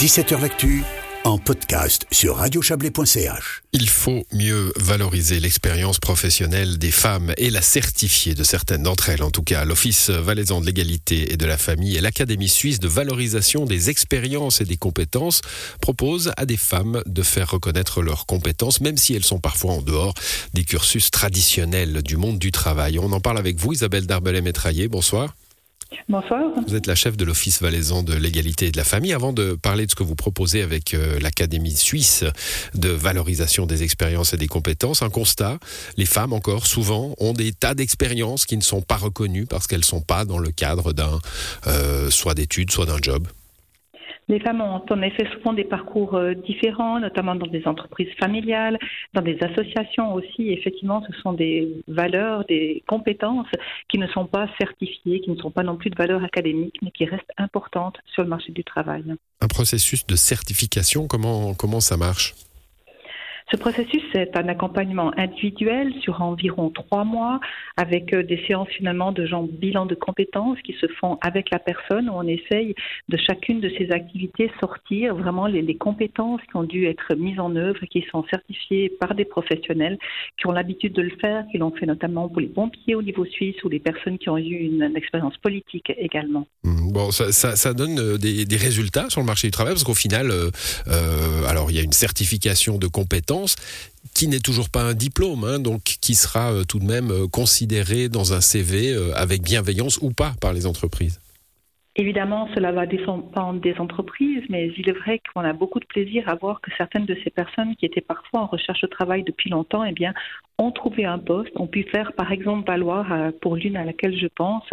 17h L'actu en podcast sur radiochablais.ch. Il faut mieux valoriser l'expérience professionnelle des femmes et la certifier de certaines d'entre elles. En tout cas, l'Office valaisan de l'égalité et de la famille et l'Académie suisse de valorisation des expériences et des compétences proposent à des femmes de faire reconnaître leurs compétences, même si elles sont parfois en dehors des cursus traditionnels du monde du travail. On en parle avec vous, Isabelle Darbellet-Métraillé. Bonsoir. Bonsoir. Vous êtes la chef de l'Office valaisan de l'égalité et de la famille. Avant de parler de ce que vous proposez avec euh, l'Académie suisse de valorisation des expériences et des compétences, un constat, les femmes encore souvent ont des tas d'expériences qui ne sont pas reconnues parce qu'elles ne sont pas dans le cadre d'un euh, soit d'études, soit d'un job. Les femmes ont en effet souvent des parcours euh, différents, notamment dans des entreprises familiales, dans des associations aussi. Effectivement, ce sont des valeurs, des compétences qui ne sont pas certifiées, qui ne sont pas non plus de valeurs académiques, mais qui restent importantes sur le marché du travail. Un processus de certification, comment, comment ça marche? Ce processus, c'est un accompagnement individuel sur environ trois mois, avec euh, des séances finalement de genre bilan de compétences qui se font avec la personne, où on essaye de chacune de ces activités sortir vraiment les, compétences qui ont dû être mises en œuvre, qui sont certifiées par des professionnels qui ont l'habitude de le faire, qui l'ont fait notamment pour les pompiers au niveau suisse ou les personnes qui ont eu une, expérience politique également. Mmh, bon, ça, donne euh, des, des, résultats sur le marché du travail parce qu'au final, euh, alors il y a une certification de compétences qui n'est toujours pas un diplôme, hein, donc qui sera euh, tout de même euh, considéré dans un CV euh, avec bienveillance ou pas par les entreprises. Évidemment, cela va dépendre des entreprises, mais il est vrai qu'on a beaucoup de plaisir à voir que certaines de ces personnes qui étaient parfois en recherche de travail depuis longtemps, eh bien, ont trouvé un poste, ont pu faire par exemple valoir, euh, pour l'une à laquelle je pense,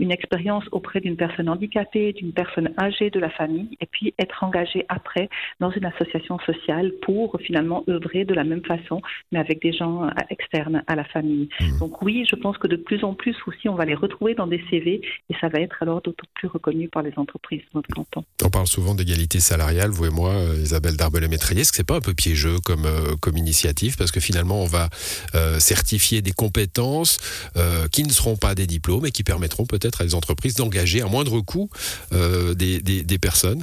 une expérience auprès d'une personne handicapée, d'une personne âgée de la famille, et puis être engagé après dans une association sociale pour finalement œuvrer de la même façon, mais avec des gens euh, externes à la famille. Mmh. Donc oui, je pense que de plus en plus aussi, on va les retrouver dans des CV, et ça va être alors d'autant plus reconnu par les entreprises de notre canton. On parle souvent d'égalité salariale, vous et moi, euh, Isabelle Darbelet-Métrier. Est-ce que c'est pas un peu piégeux comme, comme initiative? Parce que finalement, on va euh, certifier des compétences euh, qui ne seront pas des diplômes et qui permettront peut-être à des entreprises d'engager à moindre coût euh, des personnes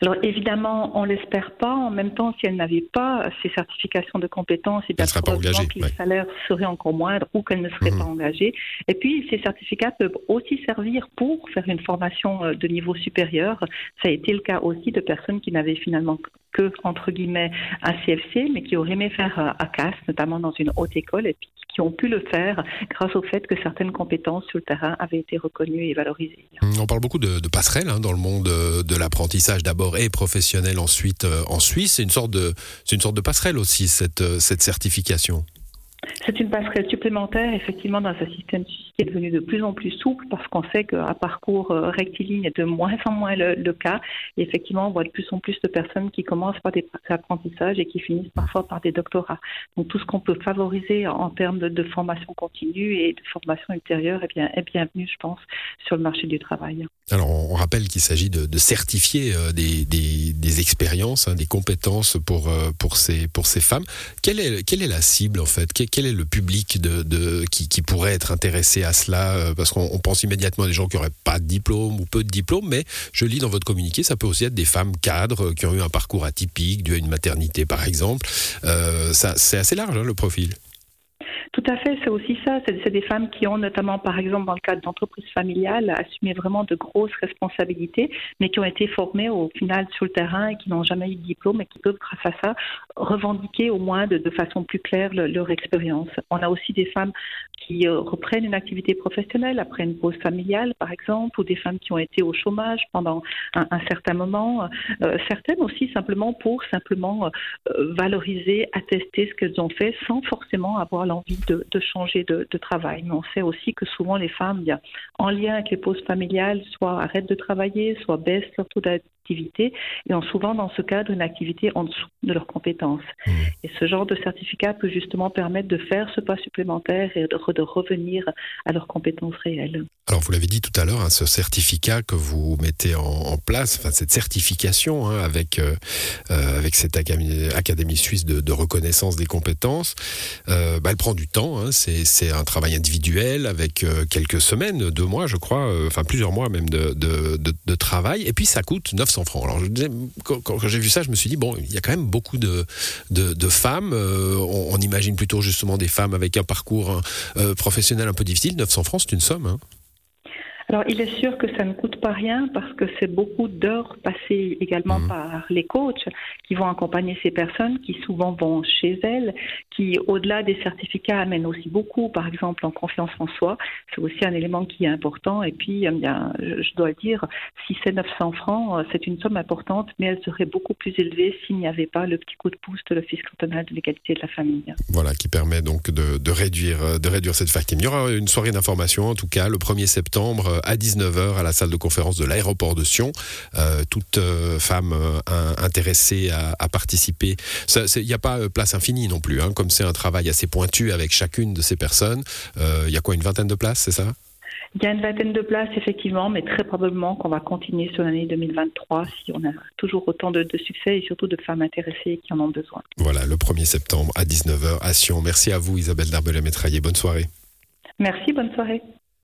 alors évidemment, on l'espère pas. En même temps, si elle n'avait pas ces certifications de compétences, et eh bien probablement que les salaires seraient encore moindres ou qu'elle ne serait pas mhm. engagée. Et puis, ces certificats peuvent aussi servir pour faire une formation euh, de niveau supérieur. Ça a été le cas aussi de personnes qui n'avaient finalement que, entre guillemets, un CFC, mais qui auraient aimé faire euh, CAS, notamment dans une haute école, et puis qui ont pu le faire grâce au fait que certaines compétences sur le terrain avaient été reconnues et valorisées. On parle beaucoup de, passerelles hein, dans le monde euh, de l'apprentissage d'abord et professionnel ensuite euh, en Suisse. C'est une sorte de, une sorte de passerelle aussi cette, cette certification. C'est une passerelle supplémentaire, effectivement, dans un système qui est devenu de plus en plus souple parce qu'on sait qu'un parcours euh, rectiligne est de moins en moins le, cas. Et effectivement, on voit de plus en plus de personnes qui commencent par des apprentissages et qui finissent parfois par des doctorats. Donc tout ce qu'on peut favoriser en termes de, formation continue et de formation ultérieure est, bien, est bienvenu, je pense, sur le marché du travail. Alors on rappelle qu'il s'agit de, certifier euh, des, expériences, hein, des compétences pour, euh, ces, femmes. Quelle est, la cible en fait? Quel est public de, qui, pourrait être intéressé à cela euh, Parce qu'on pense immédiatement à des gens qui n'auraient pas de diplôme ou peu de diplôme, mais je lis dans votre communiqué, ça peut aussi être des femmes cadres qui ont eu un parcours atypique, dû à une maternité par exemple. Euh, c'est assez large hein, le profil. Tout à fait, c'est aussi ça. C'est des femmes qui ont notamment, par exemple, dans le cadre d'entreprises familiales, assumé vraiment de grosses responsabilités, mais qui ont été formées au final sur le terrain et qui n'ont jamais eu de diplôme et qui peuvent, grâce à ça, revendiquer au moins de, façon plus claire leur expérience. On a aussi des femmes qui euh, reprennent une activité professionnelle après une pause familiale, par exemple, ou des femmes qui ont été au chômage pendant un, certain moment. Euh, certaines aussi simplement pour simplement euh, valoriser, attester ce qu'elles ont fait sans forcément avoir l'envie de, changer de, travail. Mais on sait aussi que souvent les femmes, en lien avec les pauses familiales, soit arrêtent de travailler, soit baissent leur taux d'activité et ont souvent dans ce cadre une activité en dessous de leurs compétences. Mmh. Et ce genre de certificat peut justement permettre de faire ce pas supplémentaire et de, revenir à leurs compétences réelles. Alors vous l'avez dit tout à l'heure, hein, ce certificat que vous mettez en, place, enfin cette certification hein, avec euh, euh, avec cette académie, suisse de, reconnaissance des compétences, euh, bah, elle prend du temps. Hein, c'est un travail individuel avec quelques semaines, deux mois, je crois, enfin plusieurs mois même de, de, de travail. Et puis ça coûte 900 900 francs. Alors, quand, j'ai vu ça, je me suis dit, bon, il y a quand même beaucoup de, femmes. Euh, on, imagine plutôt justement des femmes avec un parcours euh, professionnel un peu difficile. 900 francs, c'est une somme. Hein. Alors, il est sûr que ça ne coûte pas rien parce que c'est beaucoup d'heures passées également mhm. par les coachs qui vont accompagner ces personnes, qui souvent vont chez elles, qui, au-delà des certificats, amènent aussi beaucoup, par exemple, en confiance en soi. C'est aussi un élément qui est important. Et puis, eh bien, je dois dire, si c'est 900 francs, c'est une somme importante, mais elle serait beaucoup plus élevée s'il n'y avait pas le petit coup de pouce de l'Office cantonal de l'égalité de la famille. Voilà, qui permet donc de, de réduire, de réduire cette facture. Il y aura une soirée d'information, en tout cas, le 1er septembre à 19h à la salle de conférence de l'aéroport de Sion. Euh, toute euh, femme euh, intéressée à, participer. Il n'y a pas place infinie non plus, hein, comme c'est un travail assez pointu avec chacune de ces personnes. Il y a quoi, une vingtaine de places, c'est ça? Il y a une vingtaine de places, effectivement, mais très probablement qu'on va continuer sur l'année 2023 si on a toujours autant de, succès et surtout de femmes intéressées qui en ont besoin. Voilà, le 1er septembre à 19h à Sion. Merci à vous, Isabelle Darbelay-Métraillé. Bonne soirée. Merci, bonne soirée.